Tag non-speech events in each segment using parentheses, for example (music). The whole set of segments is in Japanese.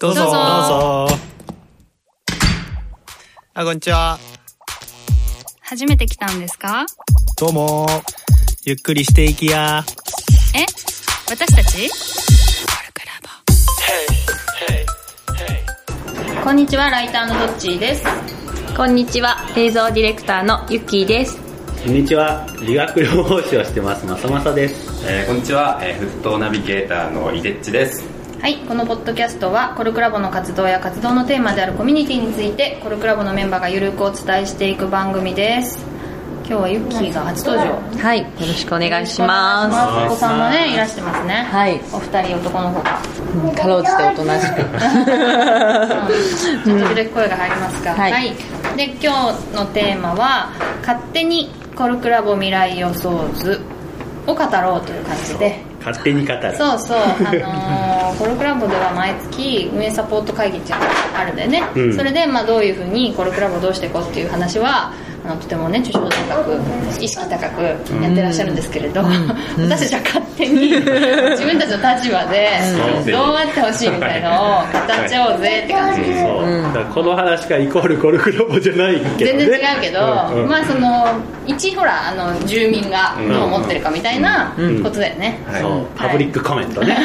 どうぞ。どうぞどうぞ。あ、こんにちは。初めて来たんですか？どうも。ゆっくりしていきや。え？私たち？こんにちは、ライターのどっちーです。こんにちは、映像ディレクターのゆっきーです。こんにちは。理学療法士をしてます、まさまさです。えーこんにちは、えー、フットナビゲーターのいでっちですはい、このポッドキャストはコルクラボの活動や活動のテーマであるコミュニティについてコルクラボのメンバーがゆるくお伝えしていく番組です。今日はユッキーが初登場。はい、よろしくお願いしまお子さんもね、いらしてますね。はいお二人男の子が。す。うんかろうじておとなしく。うん時々声が入りますが、はいで今日のテーマは「勝手にコルクラボ未来予想図」を語ろうという感じで勝手に語る。そうそう、あのーコルクラボでは毎月運営サポート会議っていうのがあるんだよね、うん。それで、まあ、どういうふうにコルクラボをどうしていこうっていう話はあのとてもね抽象度高く意識高くやってらっしゃるんですけれど、(laughs) 私たちは勝手に自分たちの立場でう。んどうあってほしいみたいのを語っちゃおうぜって感じ、この話がイコールゴルフロボじゃないけどね。全然違うけど、うん。うん。まあその一ほらあの住民がどう思ってるかみたいなことだよね、そう、パブリックコメントね。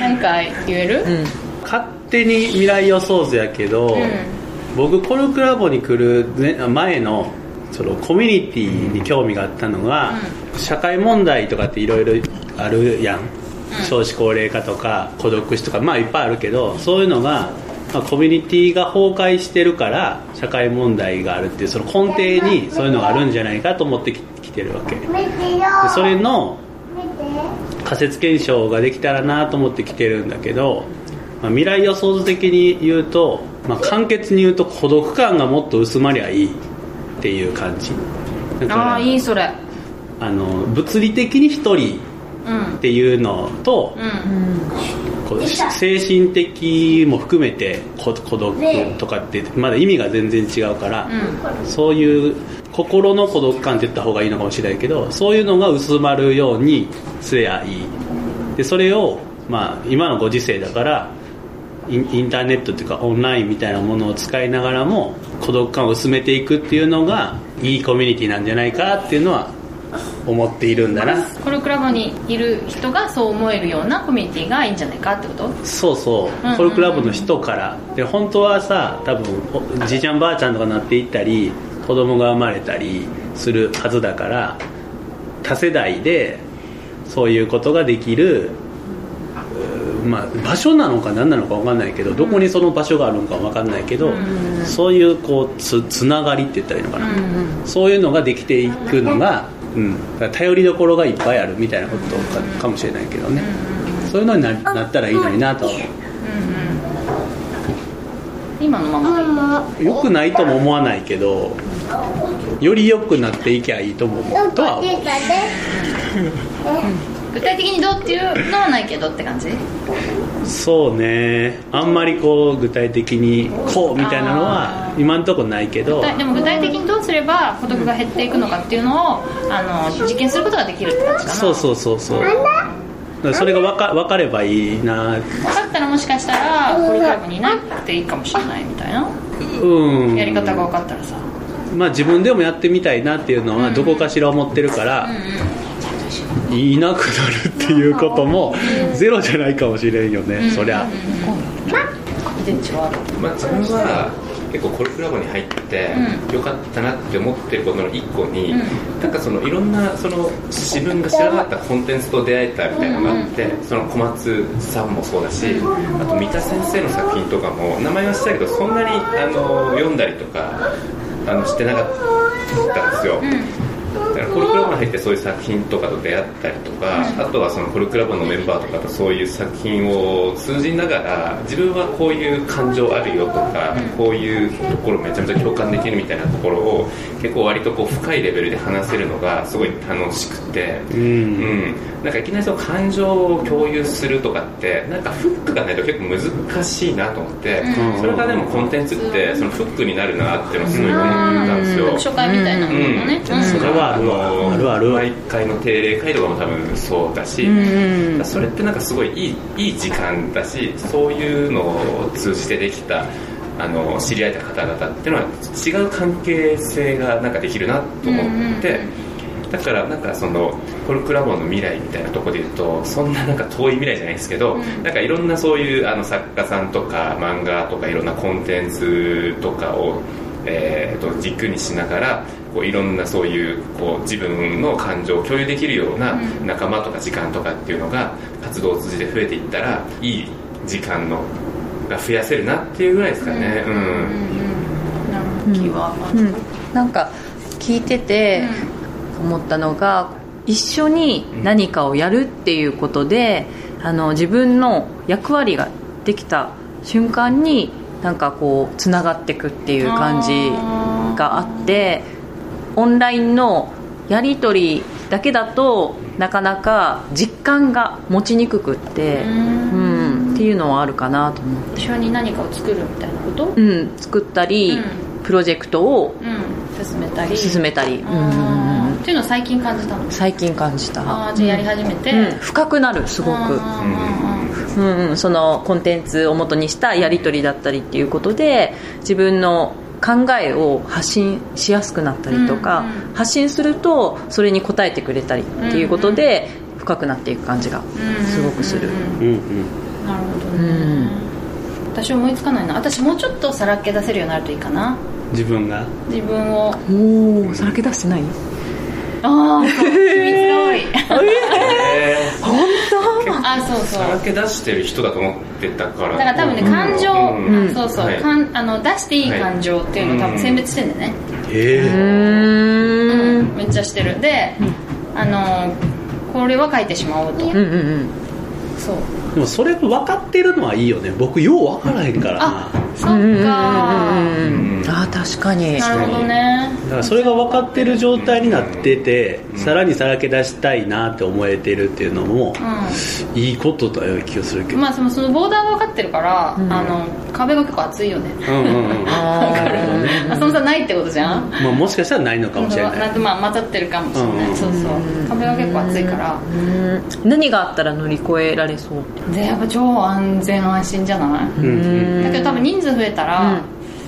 なんか言える、勝手に未来予想図やけど、僕コルクラボに来るね前のそのコミュニティに興味があったのが、社会問題とかっていろいろあるやん、少子高齢化とか孤独死とかまあいっぱいあるけどそういうのが、まあ、コミュニティが崩壊してるから社会問題があるっていうその根底にそういうのがあるんじゃないかと思ってききてるわけ。でそれの仮説検証ができたらなと思って来てるんだけど、まあ、未来予想図的に言うと、まあ、簡潔に言うと孤独感がもっと薄まりゃいいっていう感じ。だからああいいそれ。あの物理的に一人うん。っていうのと、うん。こう精神的も含めてこ孤独とかってまだ意味が全然違うから、そういう心の孤独感って言った方がいいのかもしれないけどそういうのが薄まるようにすりゃいい。でそれを、まあ、今のご時世だからインターネットっていうかオンラインみたいなものを使いながらも孤独感を薄めていくっていうのがいいコミュニティなんじゃないかっていうのは思っているんだな。コルクラボにいる人がそう思えるようなコミュニティがいいんじゃないかってこと？そうそう。うんコルクラブの人から。で本当はさ多分おじいちゃんばあちゃんとかなっていったり子供が生まれたりするはずだから多世代でそういうことができるまあ、場所なのか何なのか分かんないけどどこにその場所があるのか分かんないけど、そういうこうつつながりって言ったらいいのかな、そういうのができていくのが、うん、頼りどころがいっぱいあるみたいなことかかもしれないけどね、そういうのにななったらいいのになとは思今のままよくないとも思わないけどより良くなっていきゃいいとも思うとは思う (laughs) 具体的にどうっていうのはないけどって感じ？そうね。あんまりこう具体的にこうみたいなのは今んとこないけど。でも具体的にどうすれば孤独が減っていくのかっていうのをあの実験することができるって感じかな。そうそうそうそう。それが分か分かればいいな。分かったらもしかしたらコルクラブにいなくていいかもしれないみたいな。うん。やり方が分かったらさ。まあ自分でもやってみたいなっていうのはどこかしら思ってるから、いなくなるっていうこともゼロじゃないかもしれんよね、そりゃ。まあ、自分は結構コルクラボに入ってうよかったなって思ってることの一個に、なんかそのいろんなその自分が知らなかったコンテンツと出会えたみたいなのがあって、その小松さんもそうだしあと三田先生の作品とかも名前は知ったけどそんなにあの読んだりとかあのしてなかったんですよ、だからコルクラボに入ってそういう作品とかと出会ったりとか、あとはそのコルクラボのメンバーとかとそういう作品を通じながら自分はこういう感情あるよとか、こういうところめちゃめちゃ共感できるみたいなところを結構割とこう深いレベルで話せるのがすごい楽しくて、うん。うん、なんかいきなりその感情を共有するとかってなんかフックがないと結構難しいなと思って、それがでもコンテンツってそのフックになるなっていうのをすごい思ったんですよ、初回みたいなものがね、うん。それはあるわ。あるある毎回の定例会とかも多分そうだし、うんそれってなんかすごいいいいい時間だしそういうのを通じてできたあの知り合えた方々っていうのは違う関係性がなんかできるなと思って、だからなんかそのコルクラボの未来みたいなところで言うとそんななんか遠い未来じゃないですけど、なんかいろんなそういうあの作家さんとか漫画とかいろんなコンテンツとかを、えー、と軸にしながらこういろんなそういうこう自分の感情を共有できるような仲間とか時間とかっていうのが活動を通じて増えていったらいい時間のが増やせるなっていうぐらいですかね。うん。気は、うん、なん。か聞いてて思ったのが一緒に何かをやるっていうことであの自分の役割ができた瞬間になん。かこうつながっていくっていう感じがあってオンラインのやり取りだけだとなかなか実感が持ちにくくって、うん、っていうのはあるかなと思って、一緒に何かを作るみたいなこと？うん、作ったり、うプロジェクトをうん進めたり。進めたり、うんっていうのを最近感じたの？最近感じた。ああじゃあやり始めて、うん、深くなるすごく、うん。うん、そのコンテンツを元にしたやり取りだったりっていうことで自分の考えを発信しやすくなったりとか、うんうん発信するとそれに応えてくれたりっていうことで深くなっていく感じがすごくする、うんうん。なるほどうね、ん。私思いつかないな。私もうちょっとさらけ出せるようになるといいかな。自分が？自分を。おおさらけ出してない？ああ秘密が多い。えー。本あそうそう。さらけ出してる人だと思ってたから。だから多分ね感情、うん。あそうそう、はい。かんあの出していい感情っていうのを多分選別してんだよね、え。当うえーん。めっちゃしてる。で、あのこれは書いてしまおうと、うんうんうん。そうでもそれ分かってるのはいいよね。僕よう分からへんからな。あそっか。うん。うんうんうんあー確かに。なるほどね。だからそれが分かってる状態になっててさらにさらけ出したいなって思えてるっていうのもういいことだよ気がするけど。んまあそのそのボーダーが分かってるから、あの壁が結構厚いよね。うんうんうん。あーなる。ほどねあそのさないってことじゃん？まあもしかしたらないのかもしれない。なんかまあ混ざってるかもしれない、うん。そうそう。壁が結構厚いから。うん。何があったら乗り越えられそう？でやっぱ超安全安心じゃない、うんうん。だけど多分人数増えたら、うん。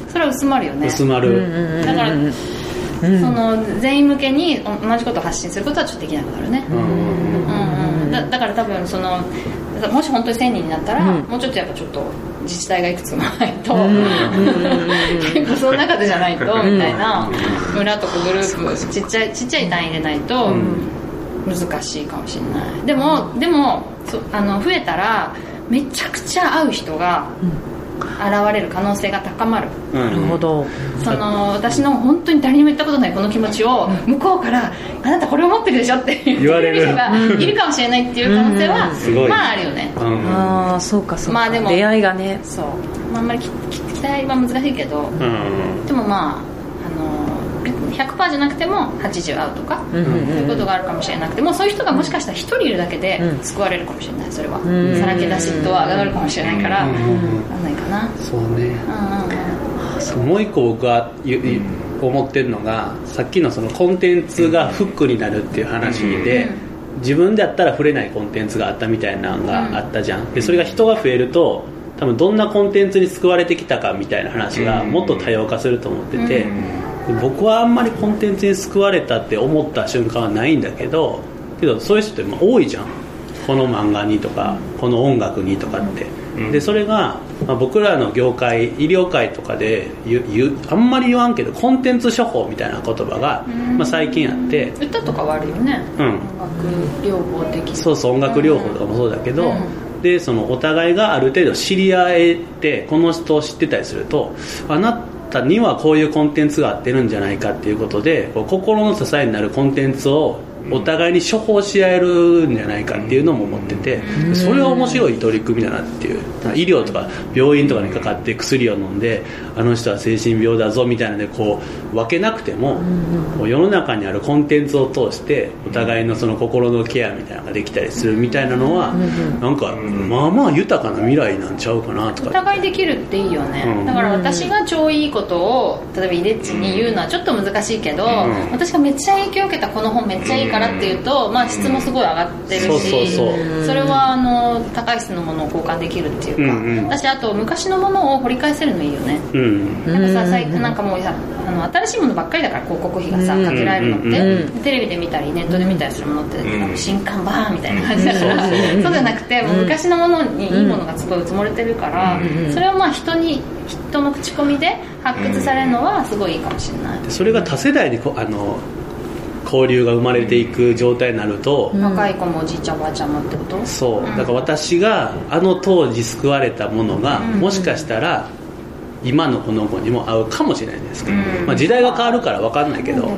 それは薄まるよね。薄まる。だから、その全員向けに同じことを発信することはちょっとできなくなるね、うんうんうん。うんうん。だだから多分そのもし本当に1000人になったら、うん。もうちょっとやっぱちょっと自治体がいくつもないと、結構その中でじゃないと、みたいな村とかグループちっちゃいちっちゃい単位でないと難しいかもしれない。でもでもそあの増えたらめちゃくちゃ会う人が現れる可能性が高まる。うん。なるほど。その私の本当に誰にも言ったことないこの気持ちを向こうから「あなたこれを持ってるでしょ」って言ってくれる。人がいるかもしれないっていう可能性はすごい。まああるよね。うん。うんああそうかそうか、まあでも出会いがね。そう、まあ、あんまり期待は難しいけど。うん。でもまあ100%じゃなくても80合うとか、うんうんそういうことがあるかもしれなくてもそういう人がもしかしたら1人いるだけでうん。救われるかもしれないそれは、ん。さらけ出し度は上がるかもしれないから、うん。なんないかな。そうね。うんうんうん。もう一個僕がゆゆ思ってるのがさっきのそのコンテンツがフックになるっていう話で、自分でやったら触れないコンテンツがあったみたいなのがあったじゃん、でそれが人が増えると多分どんなコンテンツに救われてきたかみたいな話がもっと多様化すると思ってて、で僕はあんまりコンテンツに救われたって思った瞬間はないんだけどけどそういう人ってまあ多いじゃん。この漫画にとかこの音楽にとかって、でそれが、まあ、僕らの業界医療界とかであんまり言わんけどコンテンツ処方みたいな言葉が、まあ、最近あって。歌とかはあるよね、うん。音楽療法的。そうそう音楽療法とかもそうだけど、うん。でそのお互いがある程度知り合えてこの人を知ってたりするとあなたにはこういうコンテンツが合ってるんじゃないかっていうことでこう心の支えになるコンテンツをお互いに処方し合えるんじゃないかっていうのも思っててそれは面白い取り組みだなっていう。医療とか病院とかにかかって薬を飲んであの人は精神病だぞみたいなのでこう分けなくても世の中にあるコンテンツを通してお互いのその心のケアみたいなのができたりするみたいなのはなんかまあまあ豊かな未来なんちゃうかなとおか互いできるっていいよね、うん。だから私が超いいことを例えばイデッチに言うのはちょっと難しいけど、ん。私がめっちゃ影響を受けたこの本めっちゃいいからっていうと、まあ、質もすごい上がってるし、それはあの高い質のものを交換できるっていうか、うんうん。私あと昔のものを掘り返せるのいいよね。うん。なんかさ最近なんかもうさあの新しいものばっかりだから広告費がさかけられるのって、うんテレビで見たりネットで見たりするものって、ん。なんか新刊バーンみたいな感じだから、そうじゃなくてもう昔のものにいいものがすごい積もれてるから、それをまあ人に人の口コミで発掘されるのはすごいいいかもしれない、それが多世代にこあの交流が生まれていく状態になると、若い子もおじいちゃんおばあちゃんもってこと？そうだから私があの当時救われたものが、もしかしたら今のこの子にも合うかもしれないですけど、うん。まあ、時代が変わるから分かんないけど、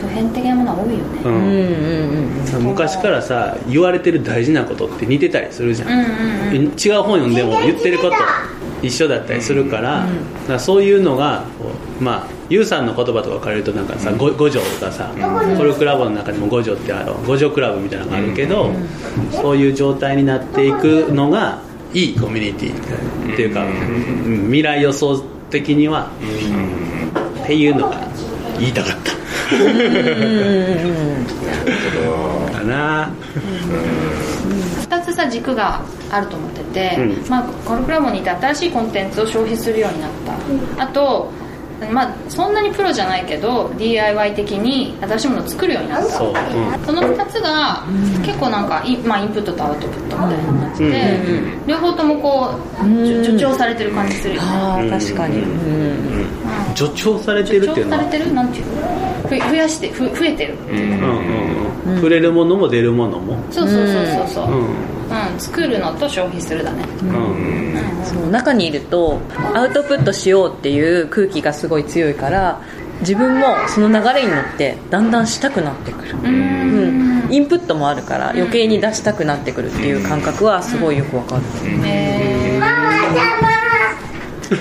普遍的なものは多いよね。うん。うんうんうん昔からさ言われてる大事なことって似てたりするじゃん、うんうんうん違う本読んでも言ってること一緒だったりするから,、だからそういうのがこうまあユウさんの言葉とか借りるとなんかさ、五五条とかさ、コルクラボの中にも五条ってある五条クラブみたいなのがあるけど、そういう状態になっていくのがいいコミュニティっていうか、うん。未来予想的には、っていうのが言いたかった。かな2つさ軸があると思ってて、うん。まあ、コルクラボにいて新しいコンテンツを消費するようになったあと、まあ、そんなにプロじゃないけど DIY 的に新しいものを作るようになった。そう、うん。その2つが結構なんかイ,、まあ、インプットとアウトプットみたいな感じで、両方ともこう助助長されてる感じするよね。ああ確かに。うん。助長されてるっていうのは？助長されてる？なんていうの？ふ増やしてふ増えてるう。んうんうん触れるものも出るものも。そうそうそうそうそう、ううん。ん作るのと消費するだね。うん。そう中にいるとアウトプットしようっていう空気がすごい強いから自分もその流れに乗ってだんだんしたくなってくる。うん。インプットもあるから余計に出したくなってくるっていう感覚はすごいよくわかる。えー、(laughs) 子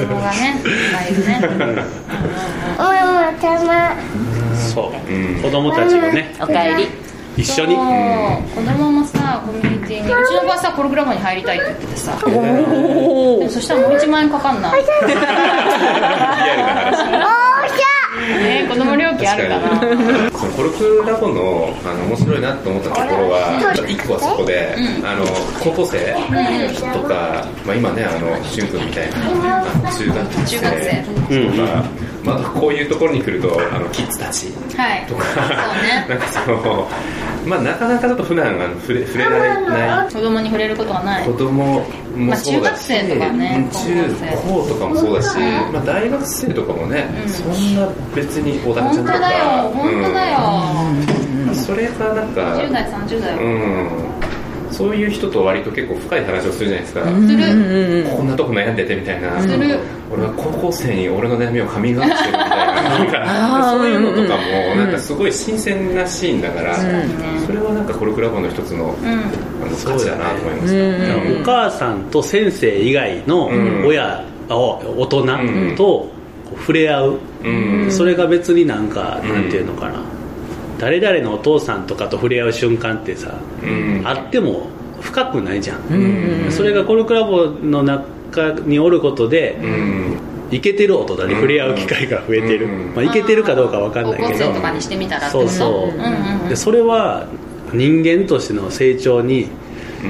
供がねいっぱいいるね (laughs) そう。子供たちがね。おかえり。一緒に。子供もさコミュニティに。うちの子はさコルクラボに入りたいって言っててさ。でもそしたらもう1万円かかんな。いリアルな話。えー、子供料金あるかなそのコルクラボのあの面白いなと思ったところは一個はそこで、あの高校生とか、まあ、今ねあのしゅん君みたいなあの中学生とか、まあ、あとこういうところに来るとあのキッズたちはい。とか、そうね。(laughs) なんかその、まあ、なかなかちょっと普段あの触れ触れられない子供に触れることはない。子供もそうだし、まあ中学生とかね中高とかもそうだし、まあ、大学生とかもね、そんな別におだちゃんとか本当だよ本当だよ、うん。それがなんか10代30代、うんそういう人と割と結構深い話をするじゃないですか、する、こんなとこ悩んでてみたいな、する。俺は高校生に俺の悩みをカミングアウトしてるみたいな。なんかそういうのとかもなんかすごい新鮮なシーンだから、それはなんかコルクラボの一つの,、うん。あの価値だなと思いました、うん。お母さんと先生以外のん親、あ大人んと触れ合う、うん。それが別になんか、なんていうのかな誰々のお父さんとかと触れ合う瞬間ってさ、うん。あっても深くないじゃん、それがコルクラボの中におることで、うん。イケてる大人に触れ合う機会が増えてる、うんまあ、イケてるかどうかわかんないけど。生とかにしてみたらってことそうそう、うんうんうん。でそれは人間としての成長に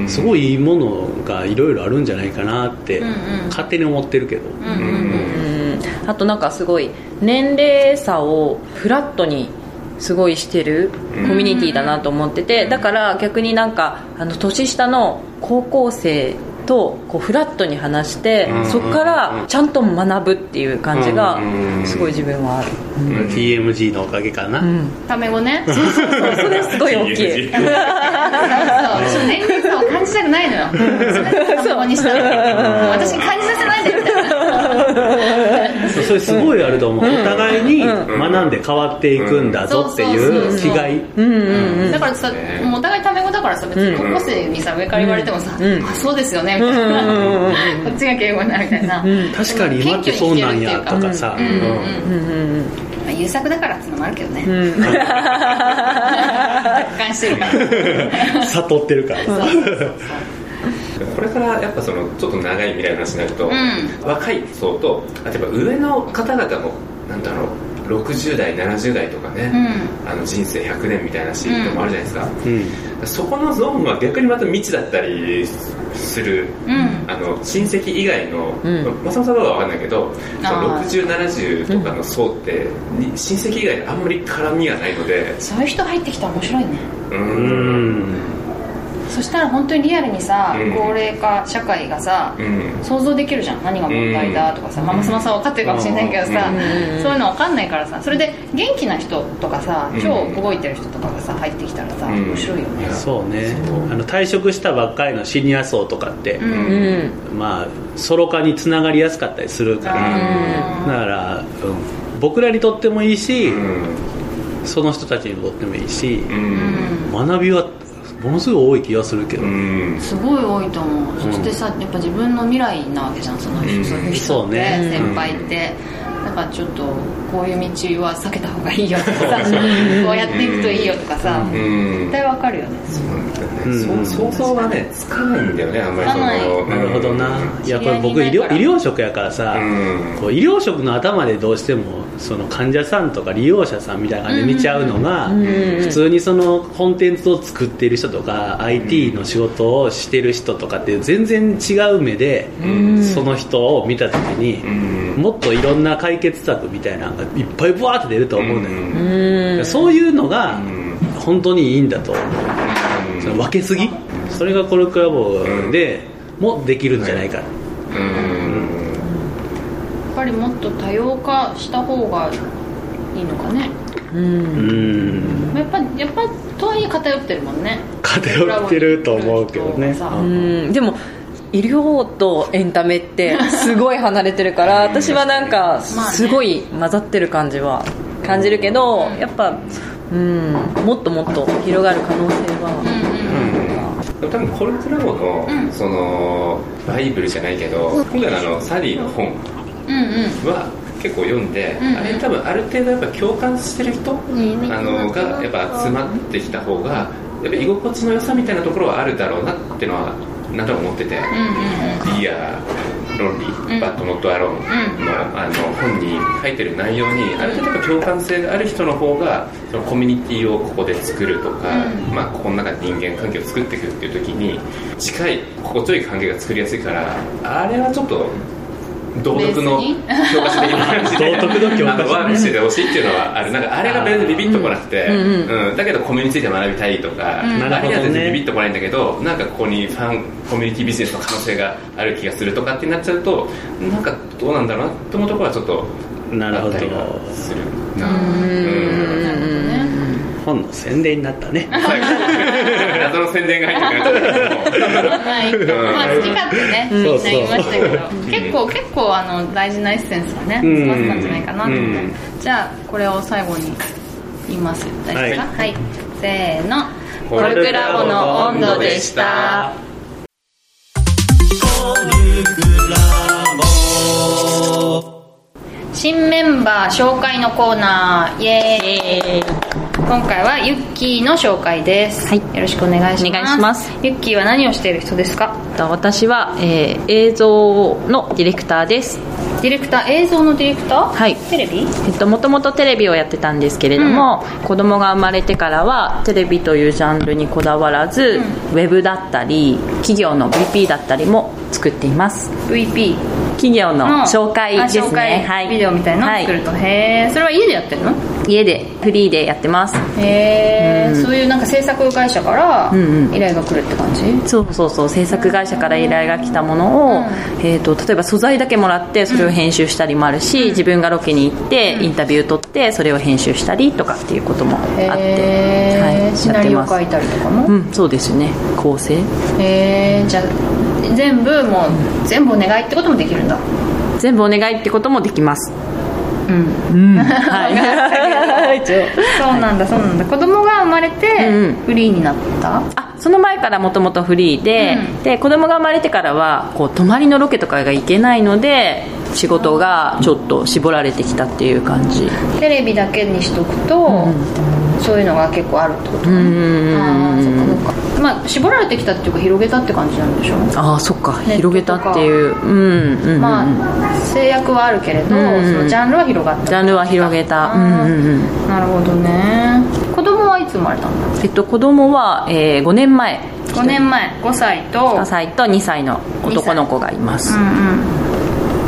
すごいいいものがいろいろあるんじゃないかなってうんうん。勝手に思ってるけど、うん。うんうんうん。あとなんかすごい年齢差をフラットにすごいしてるコミュニティだなと思っててだから逆になんかあの年下の高校生とこうフラットに話してうんそこからちゃんと学ぶっていう感じがうんすごい自分はある。TMG のおかげかな、うん。タメ語ね。そうそれすごい大きい。そうそう。年齢差を感じたくないのよ。それタメ語にしたら。私に感じさせないでみたいな (laughs) そそれすごいあると思う、お互いに学んで変わっていくんだぞっていう気概。だからさお互いタメ語だからさ別に高校生にさ上から言われてもさ「あそうですよね」みたいな。(laughs) こっちが敬語になるみたいな。確かに今ってそうなんやとかさ。うんうんうん。まあ優作だからっていうのもあるけどね。(laughs) 達観してるから。悟ってるからこれからやっぱそのちょっと長い未来の話になると、う若い層と例えば上の方々もなんだろう60代70代とかね、あの人生100年みたいなシーンもあるじゃないですか、うん。そこのゾーンは逆にまた未知だったりする、うん。あの親戚以外の、ん。まさまさは分かんないけどそのあー6070とかの層って、に親戚以外であんまり絡みがないので。そういう人入ってきたら面白いね。ううんんそしたら本当にリアルにさ、うん。高齢化社会がさ、うん。想像できるじゃん。何が問題だとかさ、まあ、マスマさん分かってるかもしれないけどさ、うん。そういうの分かんないからさそれで元気な人とかさうん。超動いてる人とかがさ入ってきたらさ、うん。面白いよね。そうね。あの退職したばっかりのシニア層とかって、うん。うんまあソロ化につながりやすかったりするからだから、うん、僕らにとってもいいし、うん。その人たちにとってもいいし、うん。学びはものすごい多い気がするけど、うん。すごい多いと思う、そしてさやっぱ自分の未来なわけじゃんその人、うん。そういう人って、ね先輩って。だからちょっとこういう道は避けた方がいいよとかさこうやっていくといいよとかさ、うん。絶対わかるよね。うんそう想像がねつかないんだよねあんまりそのなるほどな、いやこれ僕医療医療職やからさ、うん。こう医療職の頭でどうしてもその患者さんとか利用者さんみたいな感じで見ちゃうのが、普通にそのコンテンツを作っている人とか、IT の仕事をしてる人とかって全然違う目で、その人を見た時に、うん。もっといろんな解決策みたいなのがいっぱいブワーって出ると思うのよ、うん。そういうのがうん。本当にいいんだと思う。その分けすぎ？それがコルクラボでもできるんじゃないか、うん。やっぱりもっと多様化した方がいいのかね。うん。うんやっぱやっぱとはいえ偏ってるもんね。偏ってると思うけどね。さ。うん。でも医療とエンタメってすごい離れてるから私はなんかすごい混ざってる感じは感じるけどやっぱうんもっともっと広がる可能性は。多分コルクラボの、そのバイブルじゃないけど今回のあのサリーの本うんうん。は結構読んで、んあれ多分ある程度やっぱ共感してる人、あのがやっぱ集まってきた方がやっぱ居心地の良さみたいなところはあるだろうなっていうのはなんと思ってて、うんうんリア論理、うん。バッド・ノット・アローンの,、あの本に書いてる内容にある程度共感性がある人の方がそのコミュニティをここで作るとか、うん。まあ、ここの中で人間関係を作っていくっていう時に近い心地よい関係が作りやすいからあれはちょっと道徳の教科書的な話で。道徳の教科書。ワークしててほしいっていうのはある。なんかあれが別にビビッとこなくて、うんだけどコミュについて学びたいとか、うん。あれには全然なるほどね。ビビッとこないんだけどなんかここにファンコミュニティビジネスの可能性がある気がするとかってなっちゃうとなんかどうなんだろうなって思うところはちょっとなるほど。あったりはするな。うん。なるほどね本の宣伝になったね。(laughs) 謎の宣伝が入ってくるまあ好き勝手ねみん。な言いましたけど。結構結構あの大事なエッセンスがねうん。詰まってたんじゃないかなと思って。うん。じゃあこれを最後に言います。大丈夫ですか？はい。せーの。コルクラボの温度でした新メンバー紹介のコーナー。イエーイ。今回はユッキーの紹介です、はい。よろしくお願いします。お願いします。ユッキーは何をしている人ですか？と私は、えー映像のディレクターです。ディレクター？映像のディレクター？はい。テレビ？えっと、もともとテレビをやってたんですけれども、子供が生まれてからはテレビというジャンルにこだわらず、ウェブだったり企業の VP だったりも作っています。VP 企業の紹介ですあ紹介ねはい。ビデオみたいなのを作ると、へえそれは家でやってるの？はい家でフリーでやってます。へえ、うん。そういうなんか制作会社からうんうん。依頼が来るって感じ、そうそうそう制作会社から依頼が来たものを、えー、と例えば素材だけもらってそれを編集したりもあるし、自分がロケに行ってインタビュー取ってそれを編集したりとかっていうこともあって、はい、シナリオ書いたりとかも、うんそうですね構成。へえじゃあ全部もう全部お願いってこともできるんだ。全部お願いってこともできますうん。はい。一 (laughs) 応そうなんだそうなんだ。子供が生まれてうん。フリーになった、あその前からもともとフリーで,、うん。で子供が生まれてからはこう泊まりのロケとかが行けないので仕事がちょっと絞られてきたっていう感じ。テレビだけにしとくと、そういうのが結構あるってことうんうん。ああそっかそっか。まあ絞られてきたっていうか広げたって感じなんでしょああそっか。広げたっていう。うんうんうん、まあ制約はあるけれど、うんそのジャンルは広がったジャンルは広げた。うんうんうん。なるほどね。子供はいつ生まれたんだえっと子供は、えー5年前。5年前。5歳と5歳と2歳の男の子がいます。うんうん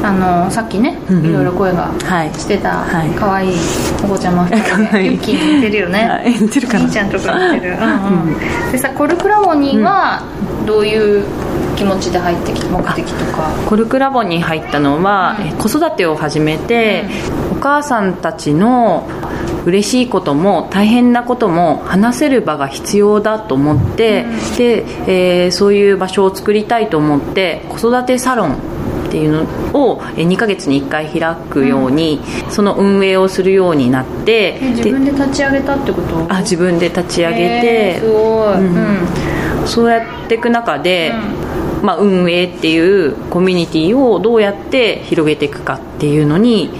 あのさっきね、うんうん。いろいろ声がはい。してたはい。可愛いお子ちゃま。2 (laughs) 人可愛い。でユッキーてるよね、はい。似てるかな兄ちゃんとか似てる。うんうん。でさコルクラボにはどういう気持ちで入ってきた目的とか？コルクラボに入ったのは、うん。え子育てを始めて、お母さんたちの嬉しいことも大変なことも話せる場が必要だと思って、で、えーそういう場所を作りたいと思って子育てサロンっていうのをえー2ヶ月に1回開くように、その運営をするようになってえ自で分で立ち上げたってこと？あ自分で立ち上げえてーすごい、うん。うん。そうやっていく中で、まあ、運営っていうコミュニティをどうやって広げていくかっていうのに、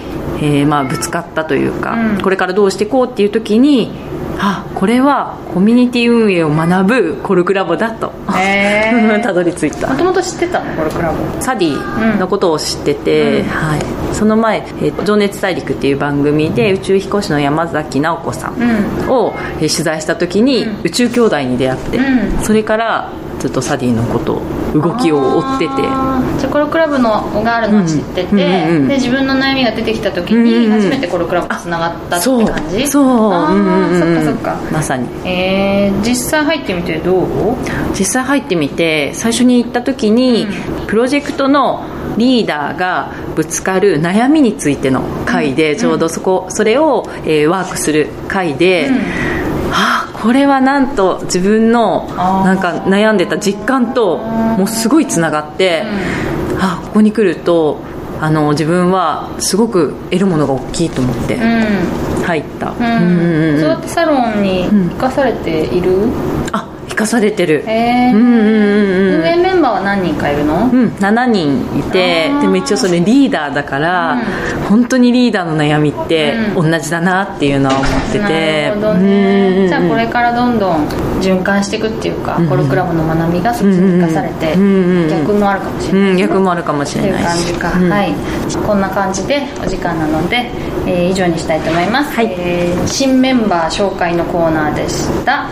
えーまあ、ぶつかったというか、うん。これからどうしていこうっていう時にあこれはコミュニティ運営を学ぶコルクラボだと (laughs) たどり着いた。もともと知ってたの？コルクラボ。サディのことを知ってて、うん。はい、その前「えー情熱大陸」っていう番組で宇宙飛行士の山崎直子さんうん。をえー取材した時にうん。宇宙兄弟に出会って、うん。それからずっとサディのこと動きを追ってて。じゃあコルクラブのがあるのを知ってて、うんうんうんで自分の悩みが出てきた時うんうんに初めてコルクラブとつながったって感じ？そう。あーうんうんうんそっかそっか。まさに。えー、実際入ってみてどう？実際入ってみて最初に行った時に、プロジェクトのリーダーがぶつかる悩みについての会で、ちょうどそこそれを、えーワークする会で、はあこれはなんと自分のなんか悩んでた実感ともうすごいつながって、あここに来るとあの自分はすごく得るものが大きいと思ってうん。入った、うん、うんうんうんそうやってサロンに生かされている、あ生かされてる、えー。うんうんうんうん。運営メンバーは何人かいるの、うん、7人いてでも一応それリーダーだから、うん。本当にリーダーの悩みってうん。同じだなっていうのは思ってて、なるほどうんうんうん。ねじゃあこれからどんどん循環していくっていうか、コルクラブの学びがそっちに生かされて、うんうんうん。逆もあるかもしれない、うん、逆もあるかもしっていうれないし感じか、うん。はい。こんな感じでお時間なので、えー以上にしたいと思います、はいえー新メンバー紹介のコーナーでしたあ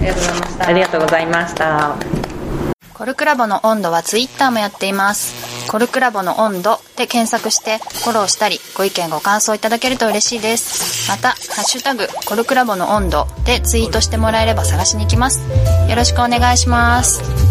りがとうございましたありがとうございましたコルクラボの温度はツイッターもやっています。コルクラボの温度で検索してフォローしたりご意見ご感想いただけると嬉しいです。また、ハッシュタグコルクラボの温度でツイートしてもらえれば探しに行きます。よろしくお願いします。